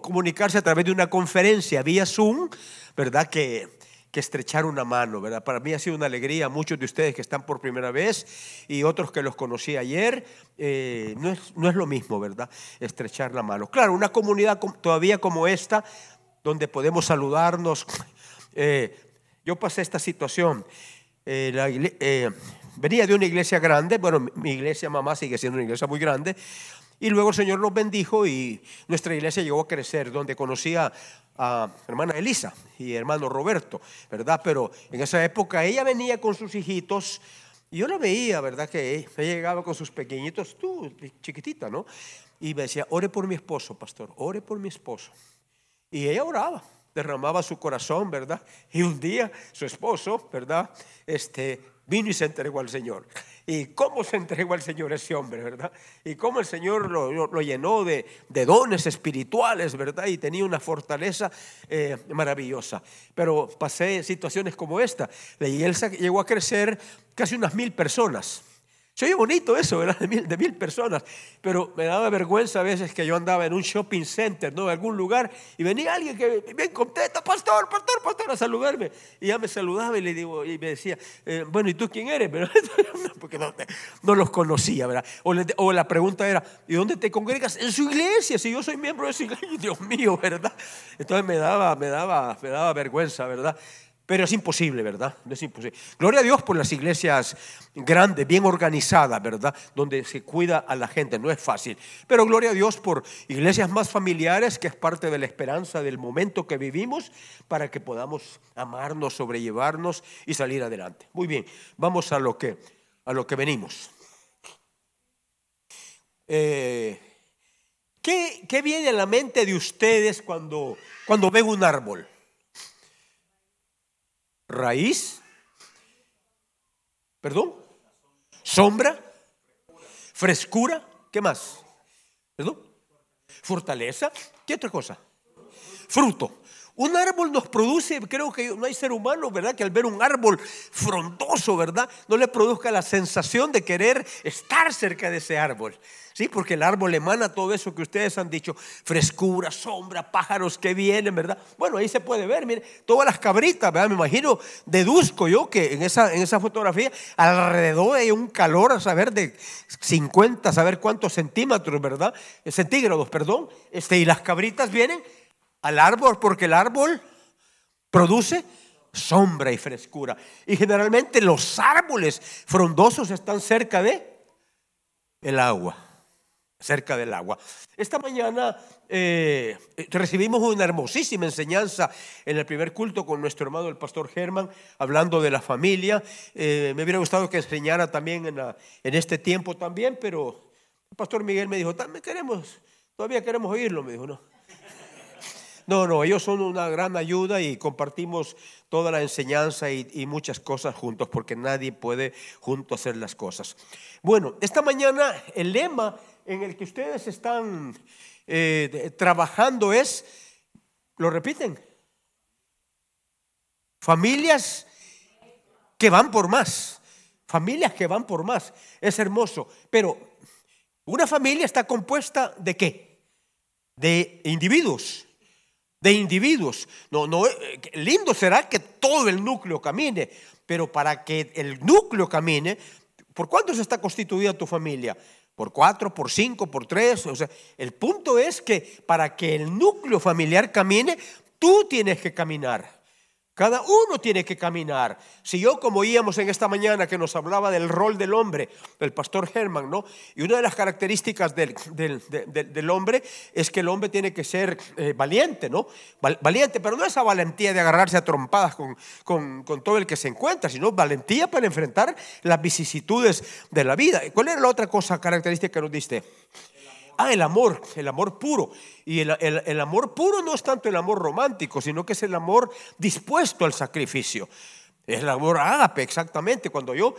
comunicarse a través de una conferencia vía Zoom, ¿verdad? Que, que estrechar una mano, ¿verdad? Para mí ha sido una alegría, muchos de ustedes que están por primera vez y otros que los conocí ayer, eh, no, es, no es lo mismo, ¿verdad? Estrechar la mano. Claro, una comunidad todavía como esta, donde podemos saludarnos. Eh, yo pasé esta situación. Eh, venía de una iglesia grande, bueno, mi iglesia mamá sigue siendo una iglesia muy grande, y luego el Señor nos bendijo y nuestra iglesia llegó a crecer, donde conocía a hermana Elisa y hermano Roberto, ¿verdad? Pero en esa época ella venía con sus hijitos y yo la veía, ¿verdad? Que ella llegaba con sus pequeñitos, tú, chiquitita, ¿no? Y me decía, ore por mi esposo, pastor, ore por mi esposo. Y ella oraba, derramaba su corazón, ¿verdad? Y un día su esposo, ¿verdad? Este, vino y se entregó al Señor. Y cómo se entregó al Señor ese hombre, ¿verdad? Y cómo el Señor lo, llenó de, dones espirituales, ¿verdad? Y tenía una fortaleza eh, maravillosa. Pero pasé situaciones como esta. Y él llegó a crecer casi unas mil personas. Se oye bonito eso, ¿verdad? De mil, personas. Pero me daba vergüenza a veces que yo andaba en un shopping center, ¿no? En algún lugar, y venía alguien que bien contento, pastor, pastor, pastor, a saludarme. Y ya me saludaba y le digo, y me decía, eh, bueno, ¿y tú quién eres? Porque no, no, los conocía, ¿verdad? O, o, la pregunta era, ¿y dónde te congregas? En su iglesia, si yo soy miembro de su iglesia, Dios mío, ¿verdad? Entonces me daba, me daba, me daba vergüenza, ¿verdad? Pero es imposible, ¿verdad? es imposible. Gloria a Dios por las iglesias grandes, bien organizadas, ¿verdad? Donde se cuida a la gente, no es fácil. Pero gloria a Dios por iglesias más familiares, que es parte de la esperanza del momento que vivimos, para que podamos amarnos, sobrellevarnos y salir adelante. Muy bien, vamos a lo que, a lo que venimos. Eh, ¿qué, ¿Qué viene a la mente de ustedes cuando, cuando ven un árbol? Raíz, perdón, sombra, frescura, ¿qué más? ¿Perdón? Fortaleza, ¿qué otra cosa? Fruto. Un árbol nos produce, creo que no hay ser humano, ¿verdad? Que al ver un árbol frondoso, ¿verdad? No le produzca la sensación de querer estar cerca de ese árbol. Sí, porque el árbol emana todo eso que ustedes han dicho, frescura, sombra, pájaros que vienen, ¿verdad? Bueno, ahí se puede ver, mire, todas las cabritas, ¿verdad? Me imagino, deduzco yo que en esa, en esa fotografía alrededor hay un calor a saber de 50, a saber cuántos centímetros, ¿verdad? Centígrados, perdón. Este, y las cabritas vienen al árbol porque el árbol produce sombra y frescura. Y generalmente los árboles frondosos están cerca de el agua cerca del agua. Esta mañana eh, recibimos una hermosísima enseñanza en el primer culto con nuestro hermano el pastor Germán, hablando de la familia. Eh, me hubiera gustado que enseñara también en, en, este tiempo también, pero el pastor Miguel me dijo, también queremos, todavía queremos oírlo, me dijo, no. No, no, ellos son una gran ayuda y compartimos toda la enseñanza y, muchas cosas juntos, porque nadie puede juntos hacer las cosas. Bueno, esta mañana el lema en el que ustedes están eh, trabajando es, ¿lo repiten? Familias que van por más. Familias que van por más. Es hermoso. Pero una familia está compuesta de qué? De individuos. De individuos. No, no, eh, lindo será que todo el núcleo camine, pero para que el núcleo camine, ¿por cuántos está constituida tu familia? por cuatro, por cinco, por tres. O sea, el punto es que para que el núcleo familiar camine, tú tienes que caminar. Cada uno tiene que caminar. Si yo, como oíamos en esta mañana que nos hablaba del rol del hombre, del pastor Herman, ¿no? Y una de las características del, del, hombre es que el hombre tiene que ser eh, valiente, ¿no? Valiente, pero no esa valentía de agarrarse a trompadas con, con, con, todo el que se encuentra, sino valentía para enfrentar las vicisitudes de la vida. ¿Cuál era la otra cosa característica que nos diste? Ah, el amor, el amor puro. Y el, amor puro no es tanto el amor romántico, sino que es el amor dispuesto al sacrificio. Es el amor ágape, exactamente. Cuando yo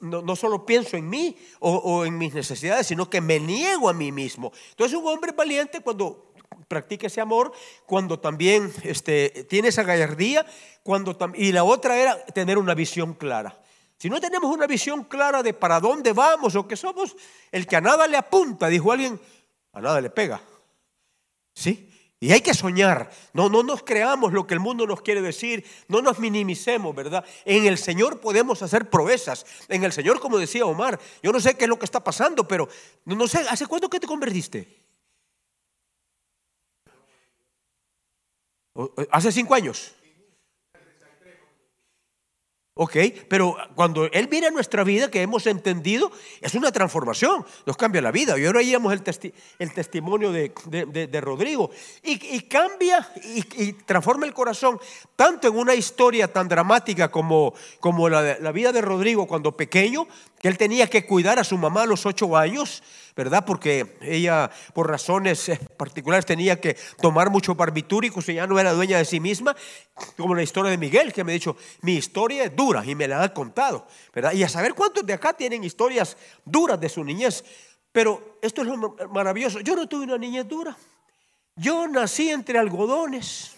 no, solo pienso en mí o, en mis necesidades, sino que me niego a mí mismo. Entonces, un hombre valiente cuando practica ese amor, cuando también este, tiene esa gallardía, cuando y la otra era tener una visión clara. Si no tenemos una visión clara de para dónde vamos o qué somos, el que a nada le apunta, dijo alguien, a nada le pega. ¿Sí? Y hay que soñar. No, no nos creamos lo que el mundo nos quiere decir. No nos minimicemos, ¿verdad? En el Señor podemos hacer proezas. En el Señor, como decía Omar, yo no sé qué es lo que está pasando, pero no, sé, ¿hace cuánto que te convertiste? ¿Hace cinco años? Ok, pero cuando Él viene a nuestra vida, que hemos entendido, es una transformación, nos cambia la vida. Y ahora oíamos el, el testimonio de, de, Rodrigo. Y, cambia y, transforma el corazón, tanto en una historia tan dramática como, como la, la vida de Rodrigo cuando pequeño, que él tenía que cuidar a su mamá a los ocho años, ¿verdad? Porque ella, por razones eh, particulares, tenía que tomar mucho barbitúricos y ya no era dueña de sí misma, como la historia de Miguel, que me ha dicho, mi historia es dura y me la ha contado, ¿verdad? Y a saber cuántos de acá tienen historias duras de su niñez. Pero esto es lo maravilloso. Yo no tuve una niñez dura. Yo nací entre algodones.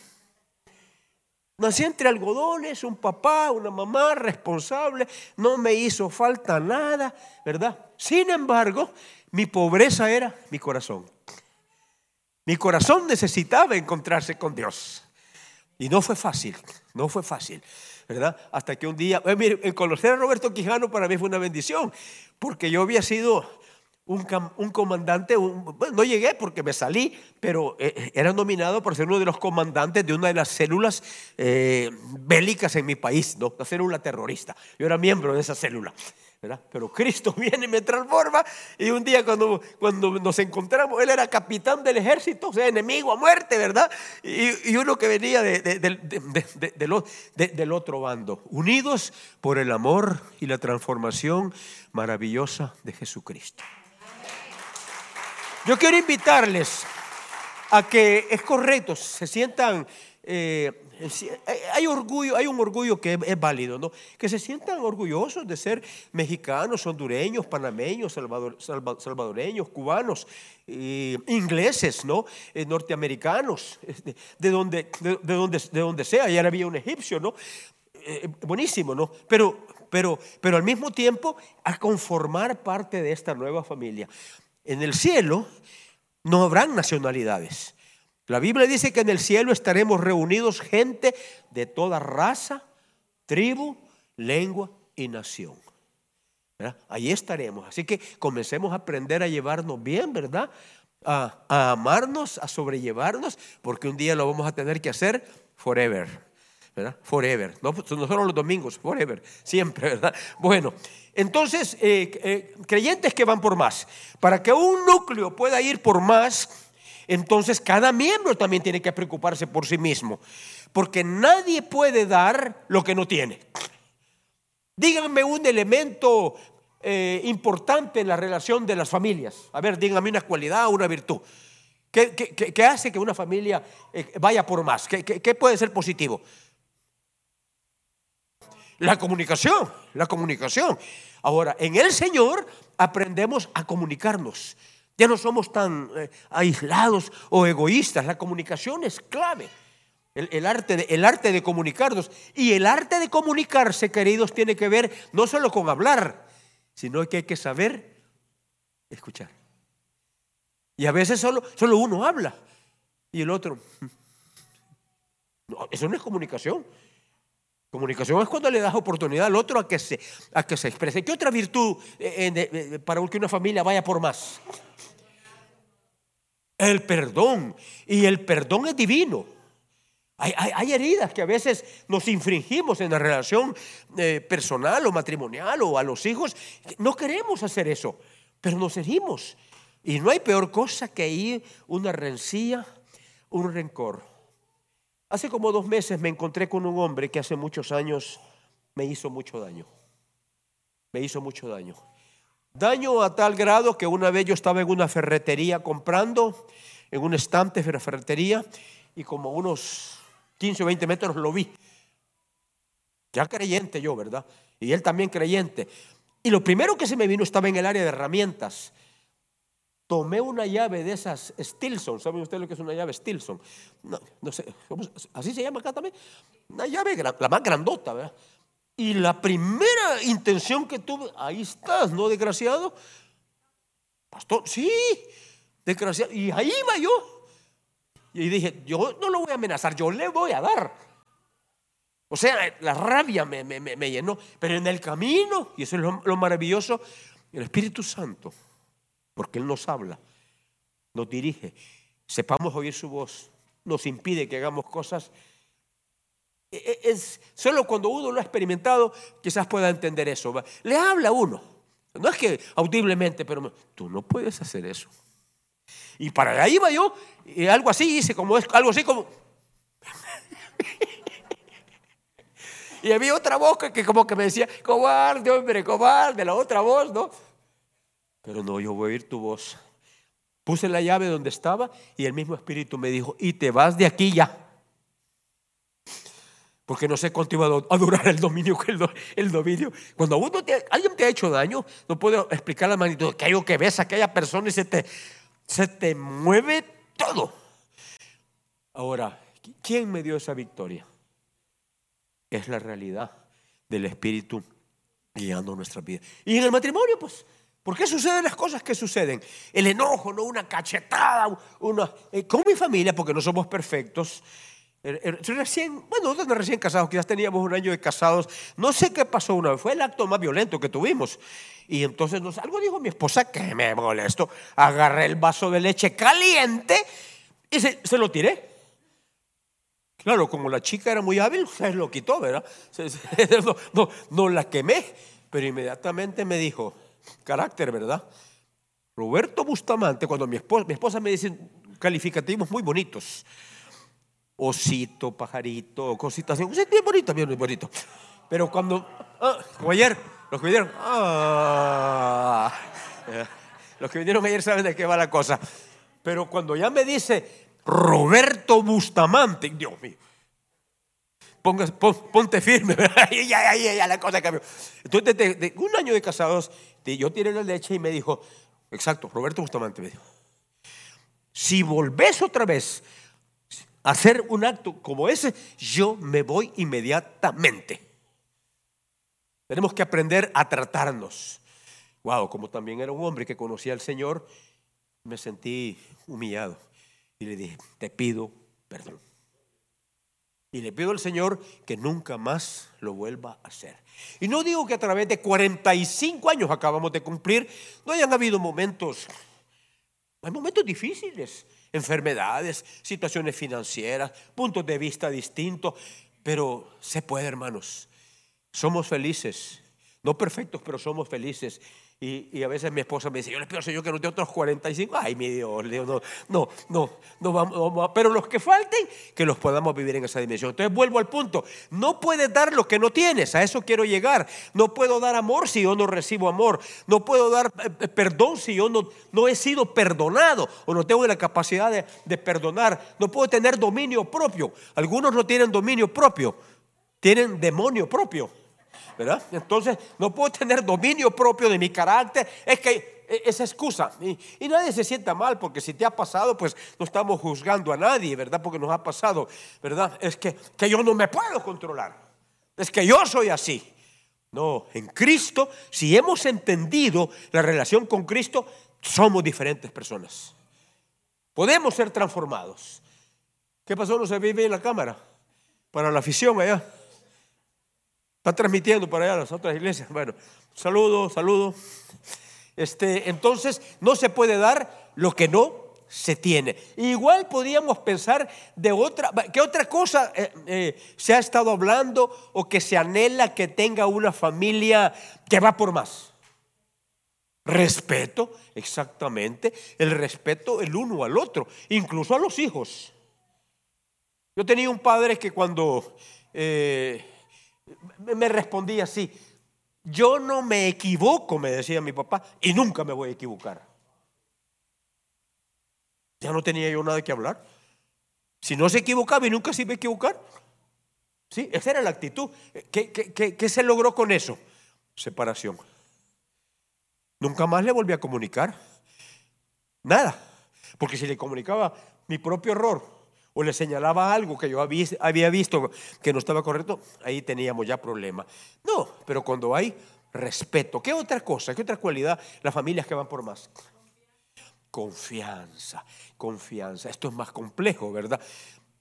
Nací entre algodones, un papá, una mamá responsable, no me hizo falta nada, ¿verdad? Sin embargo, mi pobreza era mi corazón. Mi corazón necesitaba encontrarse con Dios. Y no fue fácil, no fue fácil, ¿verdad? Hasta que un día, eh, mire, conocer a Roberto Quijano para mí fue una bendición, porque yo había sido un, comandante, no llegué porque me salí, pero eh, era nominado por ser uno de los comandantes de una de las células eh, bélicas en mi país, ¿no? la célula terrorista. Yo era miembro de esa célula. ¿verdad? Pero Cristo viene y me transforma. Y un día cuando, cuando nos encontramos, él era capitán del ejército, o sea, enemigo a muerte, ¿verdad? Y, uno que venía del otro bando, unidos por el amor y la transformación maravillosa de Jesucristo. Yo quiero invitarles a que es correcto, se sientan, eh, hay orgullo, hay un orgullo que es, válido, ¿no? Que se sientan orgullosos de ser mexicanos, hondureños, panameños, salvadoreños, cubanos, ingleses, ¿no? Eh, norteamericanos, este, de donde, de, donde, de donde sea. Ayer había un egipcio, ¿no? Eh, buenísimo, ¿no? Pero, pero, pero al mismo tiempo a conformar parte de esta nueva familia. En el cielo no habrán nacionalidades. La Biblia dice que en el cielo estaremos reunidos gente de toda raza, tribu, lengua y nación. Ahí estaremos. Así que comencemos a aprender a llevarnos bien, ¿verdad? A, amarnos, a sobrellevarnos, porque un día lo vamos a tener que hacer forever. Forever. No, no solo los domingos, forever. Siempre, ¿verdad? Bueno, entonces, eh, eh, creyentes que van por más. Para que un núcleo pueda ir por más, entonces cada miembro también tiene que preocuparse por sí mismo. Porque nadie puede dar lo que no tiene. Díganme un elemento eh, importante en la relación de las familias. A ver, díganme una cualidad o una virtud. ¿Qué, hace que una familia vaya por más? ¿Qué, puede ser positivo? La comunicación, la comunicación. Ahora, en el Señor aprendemos a comunicarnos. Ya no somos tan eh, aislados o egoístas. La comunicación es clave. El, arte de, el arte de comunicarnos. Y el arte de comunicarse, queridos, tiene que ver no solo con hablar, sino que hay que saber escuchar. Y a veces solo, solo uno habla y el otro. Eso no es comunicación. Comunicación es cuando le das oportunidad al otro a que se, a que se exprese. ¿Qué otra virtud eh, eh, para que una familia vaya por más? El perdón. Y el perdón es divino. Hay, heridas que a veces nos infringimos en la relación eh, personal o matrimonial o a los hijos. No queremos hacer eso, pero nos herimos. Y no hay peor cosa que ir una rencilla, un rencor. Hace como dos meses me encontré con un hombre que hace muchos años me hizo mucho daño. Me hizo mucho daño. Daño a tal grado que una vez yo estaba en una ferretería comprando, en un estante de la ferretería, y como unos 15 o 20 metros lo vi. Ya creyente yo, ¿verdad? Y él también creyente. Y lo primero que se me vino estaba en el área de herramientas tomé una llave de esas Stilson. ¿Saben ustedes lo que es una llave Stilson? No, sé, ¿así se llama acá también? Una llave, la más grandota, ¿verdad? Y la primera intención que tuve, ahí estás, ¿no, desgraciado? Pastor, sí, desgraciado. Y ahí iba yo. Y dije, yo no lo voy a amenazar, yo le voy a dar. O sea, la rabia me, llenó. Pero en el camino, y eso es lo maravilloso, el Espíritu Santo, porque Él nos habla, nos dirige, sepamos oír su voz, nos impide que hagamos cosas. E, e, es solo cuando uno lo ha experimentado, quizás pueda entender eso. Le habla a uno. No es que audiblemente, pero tú no puedes hacer eso. Y para allá iba yo, y algo así hice, como es, algo así como. y había otra voz que, como que me decía, cobarde, hombre, cobarde, la otra voz, ¿no? Pero no, yo voy a oír tu voz. Puse la llave donde estaba y el mismo espíritu me dijo, y te vas de aquí ya. Porque no sé cuánto iba a durar el dominio. Cuando uno alguien te ha hecho daño, no puedo explicar la magnitud. Que algo que ves a aquella persona y se te, se te mueve todo. Ahora, ¿quién me dio esa victoria? Es la realidad del Espíritu guiando nuestra vida. Y en el matrimonio, pues, ¿por qué suceden las cosas que suceden? El enojo, no una cachetada, una, eh, con mi familia, porque no somos perfectos. Er, er, recién, bueno, nosotros recién casados, quizás teníamos un año de casados, no sé qué pasó una vez, fue el acto más violento que tuvimos. Y entonces nos, algo dijo mi esposa que me molesto. Agarré el vaso de leche caliente y se, lo tiré. Claro, como la chica era muy hábil, se lo quitó, ¿verdad? No, no, la quemé, pero inmediatamente me dijo, carácter, ¿verdad? Roberto Bustamante, cuando mi esposa, mi esposa me dice calificativos muy bonitos, osito, pajarito, cositas así, bien bonito, bien bonito. Pero cuando, ah, como ayer, los que vinieron, ah, los que vinieron ayer saben de qué va la cosa. Pero cuando ya me dice Roberto Bustamante, Dios mío, ponte firme, ya, ya, ya, la cosa cambió. Entonces, un año de casados, yo tiré la leche y me dijo, exacto, Roberto Bustamante me dijo, si volvés otra vez a hacer un acto como ese, yo me voy inmediatamente. Tenemos que aprender a tratarnos. Wow, como también era un hombre que conocía al Señor, me sentí humillado y le dije, te pido perdón. Y le pido al Señor que nunca más lo vuelva a hacer. Y no digo que a través de 45 años acabamos de cumplir, no hayan habido momentos, hay momentos difíciles, enfermedades, situaciones financieras, puntos de vista distintos, pero se puede, hermanos. Somos felices, no perfectos, pero somos felices. Y, a veces mi esposa me dice, yo le pido al Señor que nos dé otros 45. Ay, mi Dios, no, no, no, no vamos, pero los que falten, que los podamos vivir en esa dimensión. Entonces vuelvo al punto, no puedes dar lo que no tienes, a eso quiero llegar. No puedo dar amor si yo no recibo amor. No puedo dar eh, eh, perdón si yo no, no he sido perdonado o no tengo la capacidad de, de perdonar. No puedo tener dominio propio. Algunos no tienen dominio propio, tienen demonio propio. ¿Verdad? Entonces no puedo tener dominio propio de mi carácter. Es que e, esa excusa. Y, nadie se sienta mal porque si te ha pasado, pues no estamos juzgando a nadie, ¿verdad? Porque nos ha pasado, ¿verdad? Es que, que yo no me puedo controlar. Es que yo soy así. No, en Cristo, si hemos entendido la relación con Cristo, somos diferentes personas. Podemos ser transformados. ¿Qué pasó? No se vive en la cámara. Para la afición allá. Está transmitiendo para allá las otras iglesias. Bueno, saludo, saludo. Este, entonces, no se puede dar lo que no se tiene. Igual podríamos pensar de otra, ¿qué otra cosa eh, eh, se ha estado hablando o que se anhela que tenga una familia que va por más. Respeto, exactamente, el respeto el uno al otro, incluso a los hijos. Yo tenía un padre que cuando eh, me respondía así, yo no me equivoco, me decía mi papá, y nunca me voy a equivocar. Ya no tenía yo nada que hablar. Si no se equivocaba y nunca se iba a equivocar. ¿Sí? Esa era la actitud. ¿Qué, qué se logró con eso? Separación. Nunca más le volví a comunicar. Nada. Porque si le comunicaba mi propio error, o le señalaba algo que yo había visto que no estaba correcto, ahí teníamos ya problema. No, pero cuando hay respeto, ¿qué otra cosa, qué otra cualidad las familias que van por más? Confianza, confianza. Esto es más complejo, ¿verdad?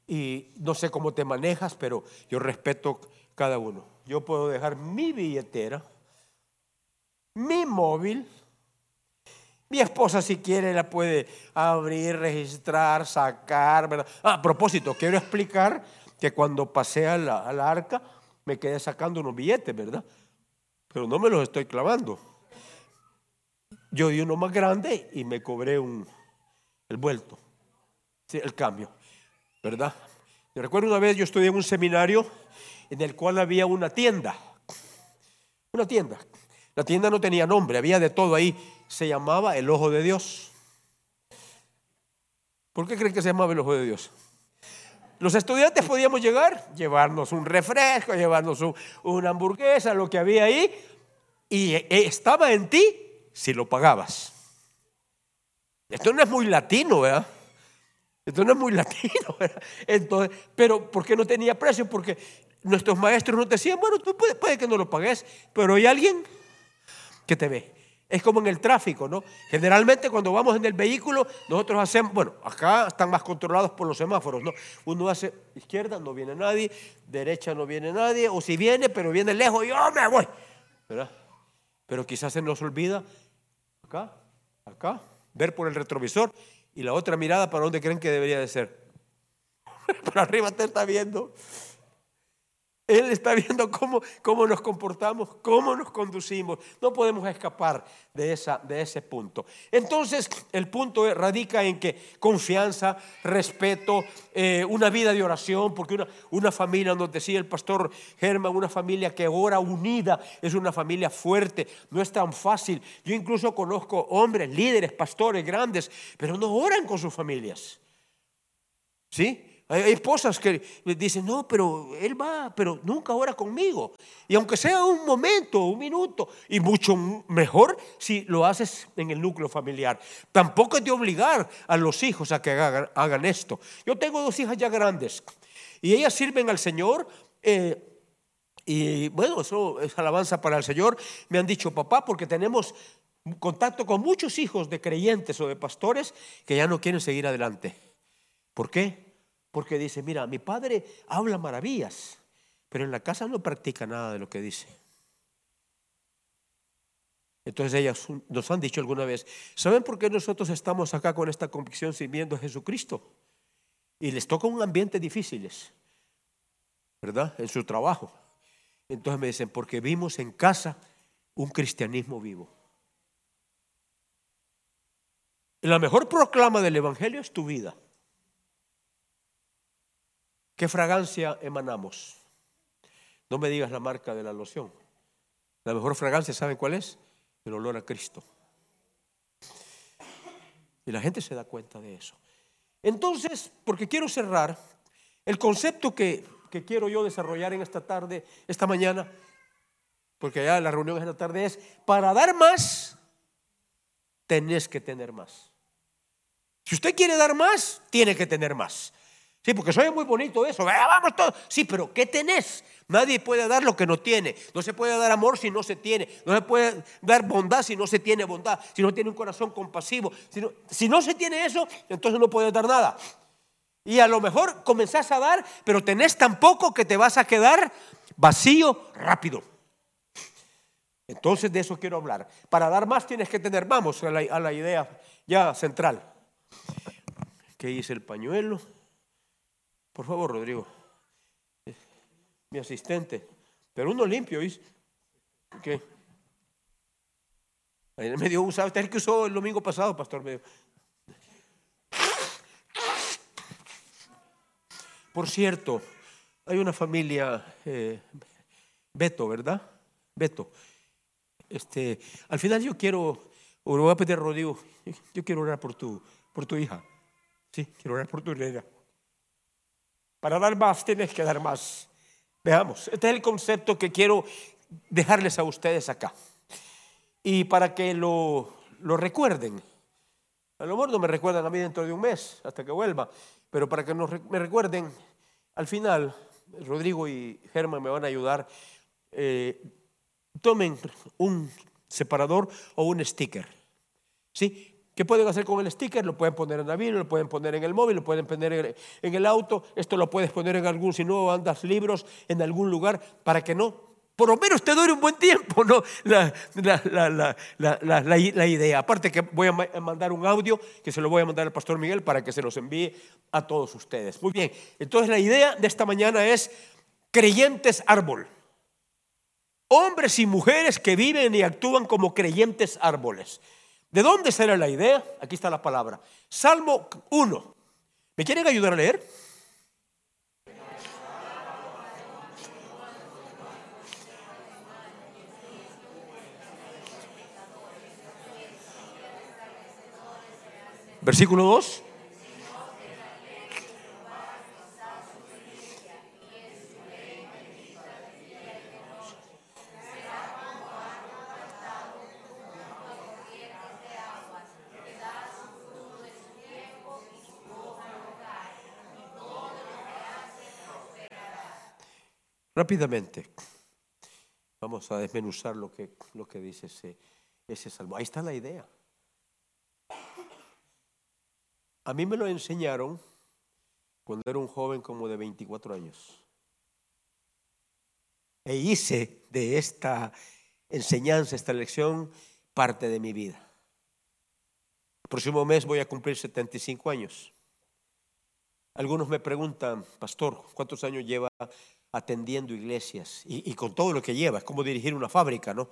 Y no sé cómo te manejas, pero yo respeto cada uno. Yo puedo dejar mi billetera, mi móvil. Mi esposa si quiere la puede abrir, registrar, sacar, ¿verdad? Ah, a propósito, quiero explicar que cuando pasé a la, a la arca me quedé sacando unos billetes, ¿verdad? Pero no me los estoy clavando. Yo di uno más grande y me cobré un, el vuelto, el cambio, ¿verdad? Yo recuerdo una vez yo estudié en un seminario en el cual había una tienda, una tienda. La tienda no tenía nombre, había de todo ahí. Se llamaba el Ojo de Dios. ¿Por qué creen que se llamaba el Ojo de Dios? Los estudiantes podíamos llegar, llevarnos un refresco, llevarnos una hamburguesa, lo que había ahí, y eh, estaba en ti si lo pagabas. Esto no es muy latino, ¿verdad? Esto no es muy latino, ¿verdad? Entonces, pero ¿por qué no tenía precio? Porque nuestros maestros nos decían, bueno, tú puede, puede que no lo pagues, pero hay alguien que te ve. Es como en el tráfico, ¿no? Generalmente cuando vamos en el vehículo, nosotros hacemos, bueno, acá están más controlados por los semáforos, ¿no? Uno hace izquierda, no viene nadie, derecha no viene nadie, o si viene, pero viene lejos, yo me voy, ¿verdad? Pero quizás se nos olvida acá, acá, ver por el retrovisor y la otra mirada para dónde creen que debería de ser. Para arriba te está viendo. Él está viendo cómo, cómo nos comportamos, cómo nos conducimos. No podemos escapar de, esa, de ese punto. Entonces, el punto radica en que confianza, respeto, eh, una vida de oración, porque una, una familia, nos decía el pastor Germán, una familia que ora unida, es una familia fuerte, no es tan fácil. Yo incluso conozco hombres, líderes, pastores grandes, pero no oran con sus familias. ¿Sí? Hay esposas que dicen, no, pero él va, pero nunca ora conmigo. Y aunque sea un momento, un minuto, y mucho mejor si lo haces en el núcleo familiar. Tampoco es de obligar a los hijos a que hagan, esto. Yo tengo dos hijas ya grandes y ellas sirven al Señor. Eh, y bueno, eso es alabanza para el Señor. Me han dicho, papá, porque tenemos contacto con muchos hijos de creyentes o de pastores que ya no quieren seguir adelante. ¿Por qué? Porque dice, mira, mi padre habla maravillas, pero en la casa no practica nada de lo que dice. Entonces ellas nos han dicho alguna vez, ¿saben por qué nosotros estamos acá con esta convicción sirviendo a Jesucristo? Y les toca un ambiente difíciles, ¿verdad? En su trabajo. Entonces me dicen, porque vimos en casa un cristianismo vivo. La mejor proclama del Evangelio es tu vida. ¿Qué fragancia emanamos? No me digas la marca de la loción. La mejor fragancia, ¿saben cuál es? El olor a Cristo. Y la gente se da cuenta de eso. Entonces, porque quiero cerrar, el concepto que, que quiero yo desarrollar en esta tarde, esta mañana, porque ya la reunión es en la tarde, es para dar más, tenés que tener más. Si usted quiere dar más, tiene que tener más. Sí, porque soy muy bonito eso. vamos todos. Sí, pero ¿qué tenés? Nadie puede dar lo que no tiene. No se puede dar amor si no se tiene. No se puede dar bondad si no se tiene bondad. Si no tiene un corazón compasivo. Si no, se tiene eso, entonces no puedes dar nada. Y a lo mejor comenzás a dar, pero tenés tan poco que te vas a quedar vacío rápido. Entonces de eso quiero hablar. Para dar más tienes que tener, vamos a la, a la idea ya central. ¿Qué dice el pañuelo? Por favor, Rodrigo. Mi asistente. Pero uno limpio, ¿viste? ¿Qué? Me dio un ¿sabes que usó el domingo pasado, pastor? Por cierto, hay una familia, eh, Beto, ¿verdad? Beto. Este, al final yo quiero, Rodrigo, yo quiero orar por tu, por tu hija. Sí, quiero orar por tu hija. Para dar más tienes que dar más. Veamos, este es el concepto que quiero dejarles a ustedes acá. Y para que lo, lo recuerden. A lo mejor no me recuerdan a mí dentro de un mes, hasta que vuelva, pero para que me recuerden, al final, Rodrigo y Germán me van a ayudar. Eh, tomen un separador o un sticker. ¿Sí? ¿Qué pueden hacer con el sticker? Lo pueden poner en la Biblia, lo pueden poner en el móvil, lo pueden poner en el auto. Esto lo puedes poner en algún, si no andas libros, en algún lugar para que no, por lo menos te dure un buen tiempo, ¿no? La, la, idea. Aparte que voy a mandar un audio que se lo voy a mandar al pastor Miguel para que se los envíe a todos ustedes. Muy bien, entonces la idea de esta mañana es creyentes árbol. Hombres y mujeres que viven y actúan como creyentes árboles. ¿De dónde será la idea? Aquí está la palabra. Salmo 1. ¿Me quieren ayudar a leer? Versículo 2. Rápidamente, vamos a desmenuzar lo que, lo que dice ese, ese salmo. Ahí está la idea. A mí me lo enseñaron cuando era un joven como de 24 años. E hice de esta enseñanza, esta lección, parte de mi vida. El próximo mes voy a cumplir 75 años. Algunos me preguntan, pastor, ¿cuántos años lleva atendiendo iglesias y, con todo lo que lleva. Es como dirigir una fábrica, ¿no?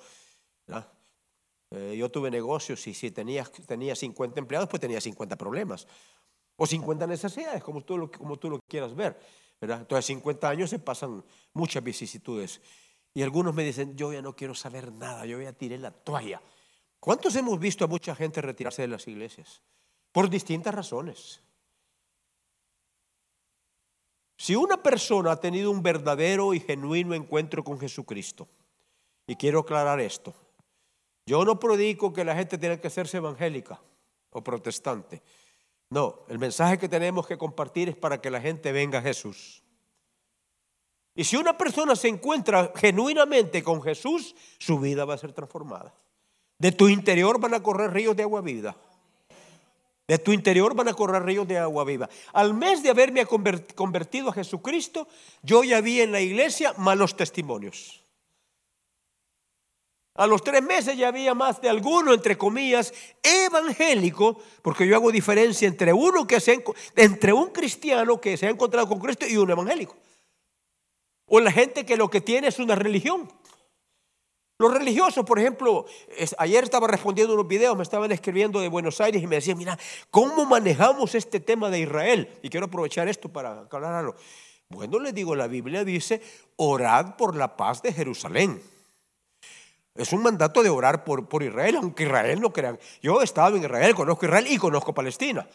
Eh, yo tuve negocios y si tenía, tenía 50 empleados, pues tenía 50 problemas. O 50 necesidades, como tú lo, como tú lo quieras ver. ¿verdad? Entonces, 50 años se pasan muchas vicisitudes. Y algunos me dicen, yo ya no quiero saber nada, yo ya tiré la toalla. ¿Cuántos hemos visto a mucha gente retirarse de las iglesias? Por distintas razones. Si una persona ha tenido un verdadero y genuino encuentro con Jesucristo, y quiero aclarar esto, yo no predico que la gente tiene que hacerse evangélica o protestante. No, el mensaje que tenemos que compartir es para que la gente venga a Jesús. Y si una persona se encuentra genuinamente con Jesús, su vida va a ser transformada. De tu interior van a correr ríos de agua viva. De tu interior van a correr ríos de agua viva. Al mes de haberme convertido a Jesucristo, yo ya vi en la iglesia malos testimonios. A los tres meses ya había más de alguno, entre comillas, evangélico, porque yo hago diferencia entre uno que se, entre un cristiano que se ha encontrado con Cristo y un evangélico. O la gente que lo que tiene es una religión. Los religiosos, por ejemplo, ayer estaba respondiendo unos videos, me estaban escribiendo de Buenos Aires y me decían, mira, ¿cómo manejamos este tema de Israel? Y quiero aprovechar esto para aclararlo. Bueno, le digo, la Biblia dice, orad por la paz de Jerusalén. Es un mandato de orar por, por Israel, aunque Israel no crean. Yo he estado en Israel, conozco Israel y conozco Palestina.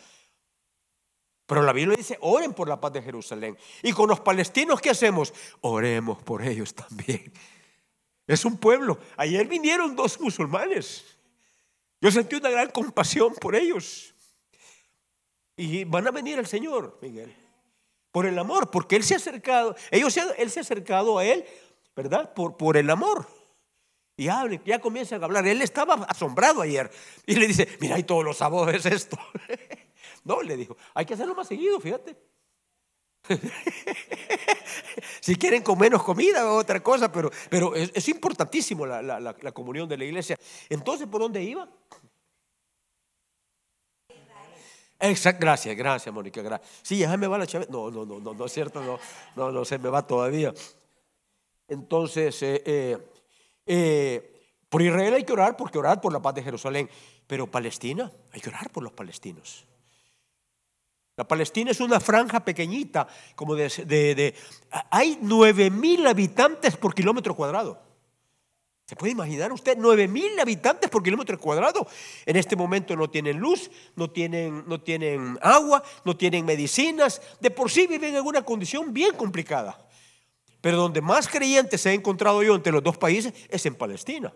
Pero la Biblia dice, oren por la paz de Jerusalén. Y con los palestinos, ¿qué hacemos? Oremos por ellos también. Es un pueblo. Ayer vinieron dos musulmanes. Yo sentí una gran compasión por ellos. Y van a venir al Señor, Miguel. Por el amor, porque Él se ha acercado, ellos, Él se ha acercado a Él, ¿verdad? Por, por el amor. Y hable, ya comienzan a hablar. Él estaba asombrado ayer. Y le dice, mira, y todos los sábados es esto. no, le dijo, hay que hacerlo más seguido, fíjate. Si quieren con menos comida o otra cosa, pero, pero es, importantísimo la, comunión de la iglesia. Entonces, ¿por dónde iba? Exacto, gracias, gracias, Mónica. Gracias. Sí, ya me va la chave. No, no, no, no, no es cierto, no, no, no se me va todavía. Entonces, eh, eh, eh, por Israel hay que orar porque orar por la paz de Jerusalén, pero Palestina, hay que orar por los palestinos. La Palestina es una franja pequeñita, como de, de, hay 9 mil habitantes por kilómetro cuadrado. ¿Se puede imaginar usted? 9 mil habitantes por kilómetro cuadrado. En este momento no tienen luz, no tienen, no tienen agua, no tienen medicinas. De por sí viven en una condición bien complicada. Pero donde más creyentes ha encontrado yo entre los dos países es en Palestina.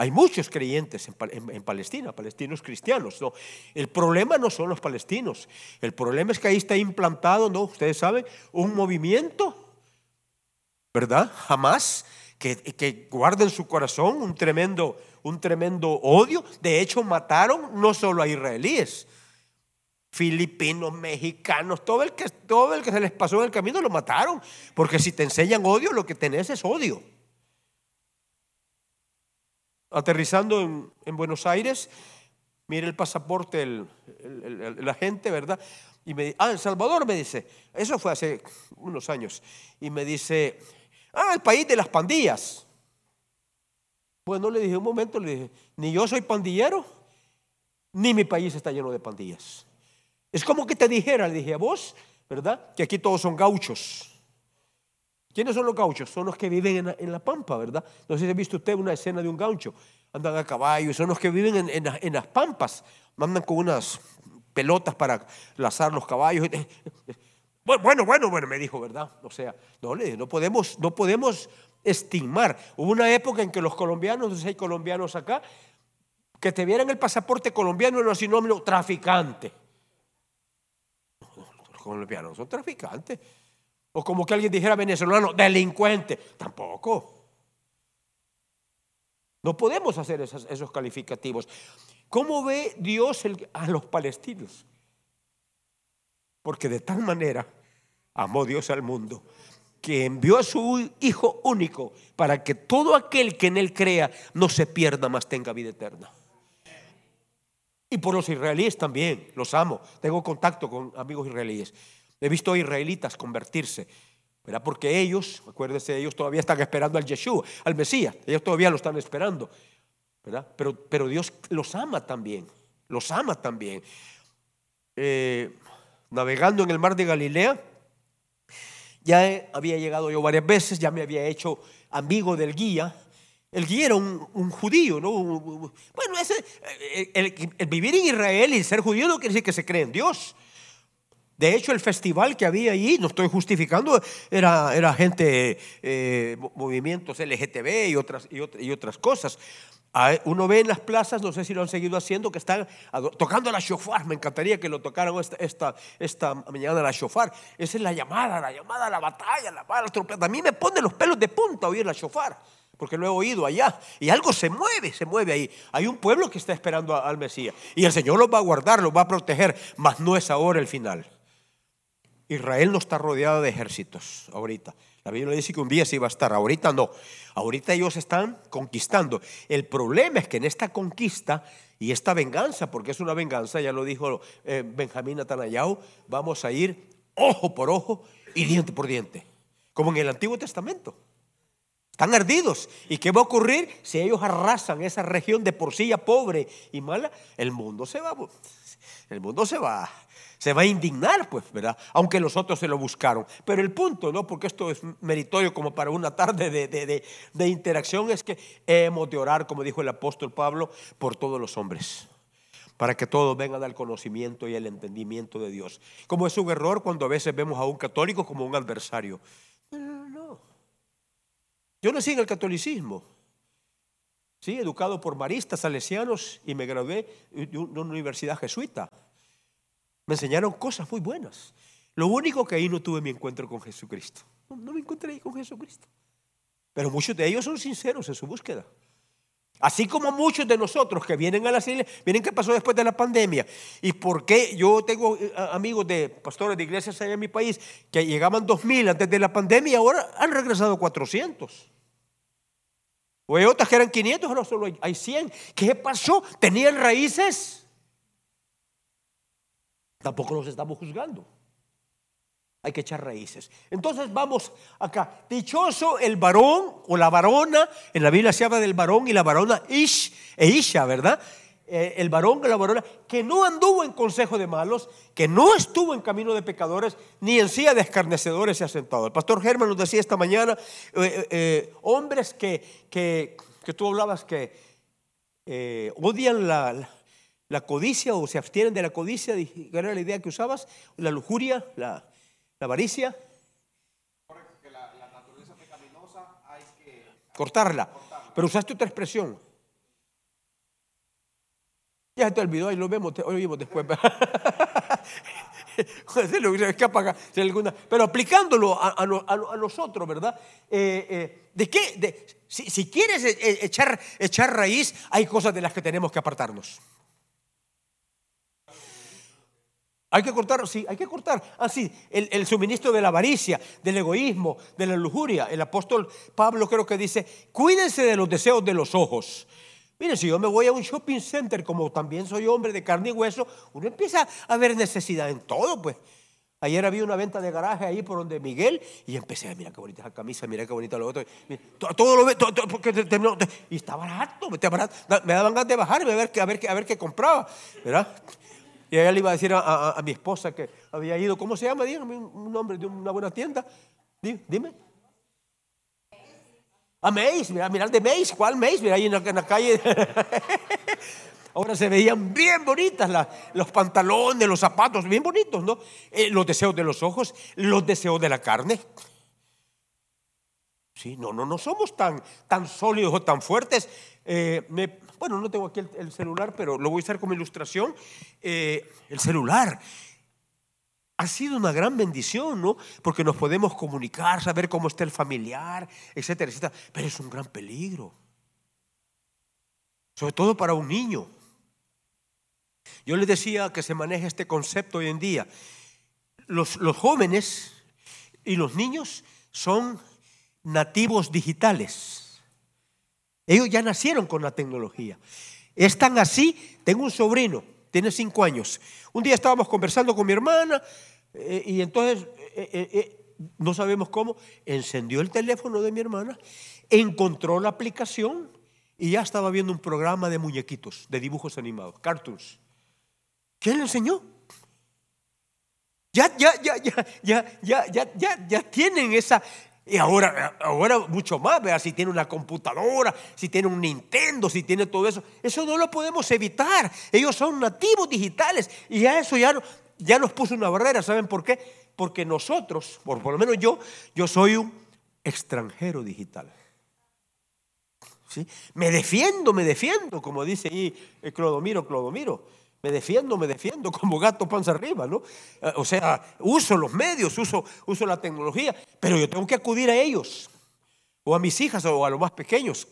Hay muchos creyentes en, Palestina, palestinos cristianos. ¿no? El problema no son los palestinos. El problema es que ahí está implantado, ¿no? Ustedes saben, un movimiento, ¿verdad? Jamás que, que guarda en su corazón un tremendo, un tremendo odio. De hecho, mataron no solo a israelíes, filipinos, mexicanos, todo el que, todo el que se les pasó en el camino lo mataron. Porque si te enseñan odio, lo que tenés es odio. Aterrizando en, Buenos Aires, mire el pasaporte, el, la gente, ¿verdad? Y me ah, El Salvador me dice, eso fue hace unos años, y me dice, ah, el país de las pandillas. Bueno, le dije un momento, le dije, ni yo soy pandillero, ni mi país está lleno de pandillas. Es como que te dijera, le dije a vos, ¿verdad? Que aquí todos son gauchos. ¿Quiénes son los gauchos? Son los que viven en la, pampa, ¿verdad? No sé si ha visto usted una escena de un gaucho. Andan a caballo, son los que viven en, las pampas. Mandan con unas pelotas para lazar los caballos. Bueno, bueno, bueno, me dijo, ¿verdad? O sea, no, no podemos, no podemos estimar. Hubo una época en que los colombianos, si hay colombianos acá, que te vieran el pasaporte colombiano era sinónimo traficante. Los colombianos son traficantes. O como que alguien dijera venezolano, delincuente. Tampoco. No podemos hacer esos, calificativos. ¿Cómo ve Dios a los palestinos? Porque de tal manera amó Dios al mundo que envió a su Hijo único para que todo aquel que en Él crea no se pierda, más tenga vida eterna. Y por los israelíes también, los amo. Tengo contacto con amigos israelíes. He visto israelitas convertirse, ¿verdad? Porque ellos, acuérdense, ellos todavía están esperando al Yeshua, al Mesías, ellos todavía lo están esperando, ¿verdad? Pero, pero Dios los ama también, los ama también. Eh, navegando en el mar de Galilea, ya había llegado yo varias veces, ya me había hecho amigo del guía. El guía era un, judío, ¿no? Bueno, ese, eh, el, vivir en Israel y ser judío no quiere decir que se cree en Dios. De hecho, el festival que había allí, no estoy justificando, era, era gente, eh, movimientos LGTB y otras, y, otras cosas. Uno ve en las plazas, no sé si lo han seguido haciendo, que están tocando la shofar. Me encantaría que lo tocaran esta, esta, esta mañana la shofar. Esa es la llamada, la llamada a la batalla, la, la trompeta. A mí me pone los pelos de punta oír la shofar, porque lo he oído allá. Y algo se mueve, se mueve ahí. Hay un pueblo que está esperando al Mesías. Y el Señor los va a guardar, los va a proteger, mas no es ahora el final. Israel no está rodeado de ejércitos ahorita. La Biblia dice que un día sí va a estar, ahorita no. Ahorita ellos están conquistando. El problema es que en esta conquista y esta venganza, porque es una venganza, ya lo dijo eh, Benjamín Atanayao, vamos a ir ojo por ojo y diente por diente, como en el Antiguo Testamento. Están ardidos. ¿Y qué va a ocurrir si ellos arrasan esa región de porcilla pobre y mala? El mundo se va. El mundo se va se va a indignar, pues, ¿verdad? Aunque los otros se lo buscaron. Pero el punto, ¿no? Porque esto es meritorio como para una tarde de, interacción, es que hemos de orar, como dijo el apóstol Pablo, por todos los hombres para que todos vengan al conocimiento y al entendimiento de Dios. Como es un error cuando a veces vemos a un católico como un adversario. No, no, no. Yo nací en el catolicismo, sí, educado por maristas salesianos y me gradué de una universidad jesuita. Me enseñaron cosas muy buenas. Lo único que ahí no tuve mi encuentro con Jesucristo. No, me encontré ahí con Jesucristo. Pero muchos de ellos son sinceros en su búsqueda. Así como muchos de nosotros que vienen a la iglesia, miren qué pasó después de la pandemia. Y por qué yo tengo eh, amigos de pastores de iglesias allá en mi país que llegaban 2000 antes de la pandemia y ahora han regresado 400. O hay otras que eran 500, ahora solo hay 100. ¿Qué pasó? ¿Tenían raíces? Tampoco nos estamos juzgando. Hay que echar raíces. Entonces vamos acá. Dichoso el varón o la varona. En la Biblia se habla del varón y la varona Ish e Isha, ¿verdad? Eh, el varón y la varona que no anduvo en consejo de malos, que no estuvo en camino de pecadores, ni en silla de escarnecedores se ha sentado. El pastor Germán nos decía esta mañana, eh, eh, hombres que, que, que, tú hablabas que odian la, la codicia o se abstienen de la codicia, ¿qué era la idea que usabas? La lujuria, la, avaricia. Que la, naturaleza pecaminosa hay que cortarla. Pero usaste otra expresión. Ya se te olvidó, ahí lo vemos, hoy vimos después. Pero aplicándolo a, nosotros, ¿verdad? Eh, eh, ¿De qué? si, quieres e, echar, echar raíz, hay cosas de las que tenemos que apartarnos. Hay que cortar, sí, hay que cortar. Así, ah, el, el, suministro de la avaricia, del egoísmo, de la lujuria. El apóstol Pablo creo que dice, cuídense de los deseos de los ojos. Mire, si yo me voy a un shopping center, como también soy hombre de carne y hueso, uno empieza a ver necesidad en todo, pues. Ayer había una venta de garaje ahí por donde Miguel y empecé, mira qué bonita esa camisa, mira qué bonita lo otro. todo, lo ve, todo, porque y está barato, me daban ganas de bajar y a ver, a ver, a ver qué compraba, ¿verdad? Y ella le iba a decir a, mi esposa que había ido, ¿cómo se llama? Dígame un nombre de una buena tienda. Dime. A Mace, mira, mira de Mace, ¿cuál Mace? Mira ahí en la, calle. Ahora se veían bien bonitas los pantalones, los zapatos, bien bonitos, ¿no? Eh, los deseos de los ojos, los deseos de la carne. Sí, no, no, no somos tan, tan sólidos o tan fuertes. Eh, bueno, no tengo aquí el, celular, pero lo voy a usar como ilustración. Eh, el celular ha sido una gran bendición, ¿no? Porque nos podemos comunicar, saber cómo está el familiar, etcétera, etcétera. Pero es un gran peligro. Sobre todo para un niño. Yo les decía que se maneja este concepto hoy en día. Los, los jóvenes y los niños son nativos digitales. Ellos ya nacieron con la tecnología. Es tan así, tengo un sobrino, tiene cinco años. Un día estábamos conversando con mi hermana eh, y entonces, eh, eh, no sabemos cómo, encendió el teléfono de mi hermana, encontró la aplicación y ya estaba viendo un programa de muñequitos, de dibujos animados, cartoons. ¿Quién le enseñó? Ya, ya, ya, ya, ya, ya, ya, ya tienen esa, y ahora, ahora mucho más, vea, si tiene una computadora, si tiene un Nintendo, si tiene todo eso. Eso no lo podemos evitar. Ellos son nativos digitales. Y a eso ya, ya nos puso una barrera. ¿Saben por qué? Porque nosotros, por, por lo menos yo, yo soy un extranjero digital. ¿Sí? Me defiendo, me defiendo, como dice ahí Clodomiro, Clodomiro. Me defiendo, me defiendo como gato panza arriba, ¿no? O sea, uso los medios, uso, uso la tecnología, pero yo tengo que acudir a ellos, o a mis hijas, o a los más pequeños.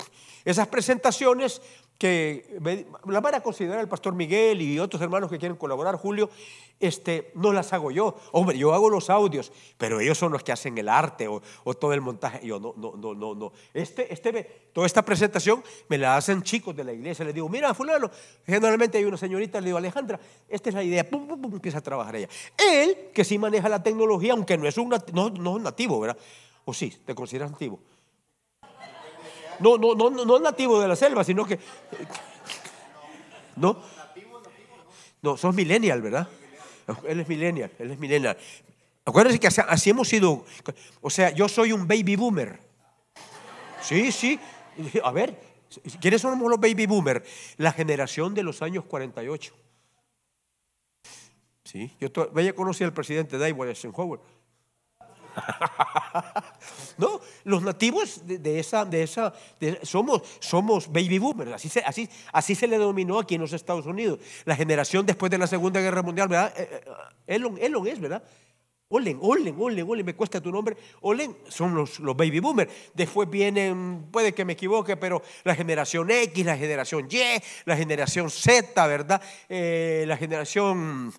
Esas presentaciones que la van a considerar el pastor Miguel y otros hermanos que quieren colaborar, Julio, este, no las hago yo. Hombre, yo hago los audios, pero ellos son los que hacen el arte o, todo el montaje. Yo no, no, no, no, no. Este, este, toda esta presentación me la hacen chicos de la iglesia. Les digo, mira, fulano, generalmente hay una señorita, le digo, Alejandra, esta es la idea, pum, pum, pum, empieza a trabajar ella. Él, que sí maneja la tecnología, aunque no es un no, no es nativo, ¿verdad? O sí, te consideras nativo. No, no, no, no nativo de la selva, sino que. No. No, sos millennial, ¿verdad? Él es millennial, él es millennial. Acuérdense que así, hemos sido. O sea, yo soy un baby boomer. Sí, sí. A ver, ¿quiénes somos los baby boomer? La generación de los años 48. Sí, yo todavía conocí al presidente David Eisenhower. no, los nativos de, esa, de esa, somos, somos baby boomers, así se, así, así se le denominó aquí en los Estados Unidos. La generación después de la Segunda Guerra Mundial, ¿verdad? Eh, eh, Elon, Elon es, ¿verdad? Olen, Olen, Olen, Olen, me cuesta tu nombre. Olen son los, los, baby boomers. Después vienen, puede que me equivoque, pero la generación X, la generación Y, la generación Z, ¿verdad? Eh, la generación,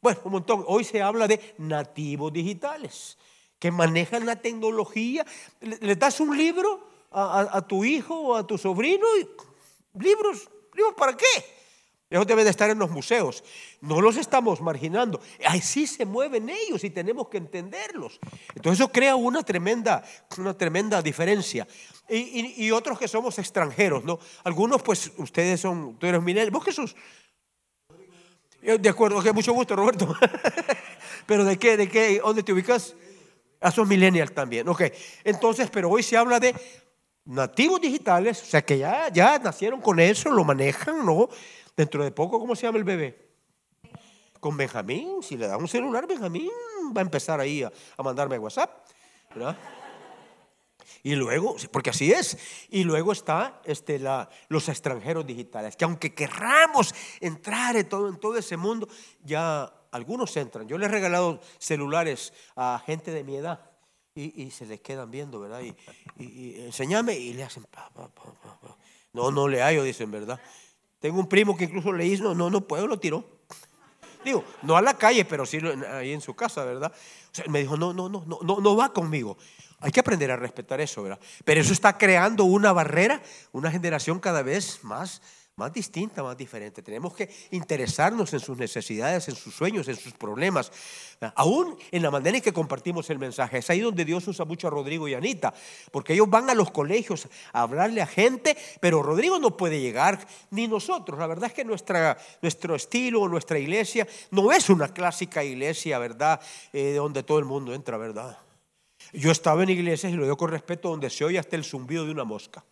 bueno, un montón. Hoy se habla de nativos digitales que manejan la tecnología. Le, das un libro a, tu hijo o a tu sobrino y libros, libros para qué? Eso debe de estar en los museos. No los estamos marginando. Así se mueven ellos y tenemos que entenderlos. Entonces eso crea una tremenda, una tremenda diferencia. Y, otros que somos extranjeros, ¿no? Algunos, pues, ustedes son, tú eres Minel, vos Jesús. De acuerdo, que mucho gusto, Roberto. Pero ¿de qué? ¿De qué? ¿Dónde te ubicas? A esos millennials también. Ok, entonces, pero hoy se habla de nativos digitales, o sea que ya, ya nacieron con eso, lo manejan, ¿no? Dentro de poco, ¿cómo se llama el bebé? Con Benjamín, si le da un celular, Benjamín va a empezar ahí a, mandarme WhatsApp, ¿verdad? Y luego, porque así es, y luego está este, la, los extranjeros digitales, que aunque querramos entrar en todo ese mundo, ya algunos entran. Yo les he regalado celulares a gente de mi edad y, se les quedan viendo, ¿verdad? Y, enseñame y le hacen... no, no le hallo, dicen, ¿verdad? Tengo un primo que incluso le hizo, no, no, no puedo, lo tiró. Digo, no a la calle, pero sí ahí en su casa, ¿verdad? O sea, me dijo, no, no, no, no, no va conmigo. Hay que aprender a respetar eso, ¿verdad? Pero eso está creando una barrera, una generación cada vez más más distinta, más diferente. Tenemos que interesarnos en sus necesidades, en sus sueños, en sus problemas, aún en la manera en que compartimos el mensaje. Es ahí donde Dios usa mucho a Rodrigo y Anita, porque ellos van a los colegios a hablarle a gente, pero Rodrigo no puede llegar, ni nosotros. La verdad es que nuestra, nuestro estilo, nuestra iglesia, no es una clásica iglesia, ¿verdad? Eh, donde todo el mundo entra, ¿verdad? Yo estaba en iglesias, y lo digo con respeto, donde se oye hasta el zumbido de una mosca.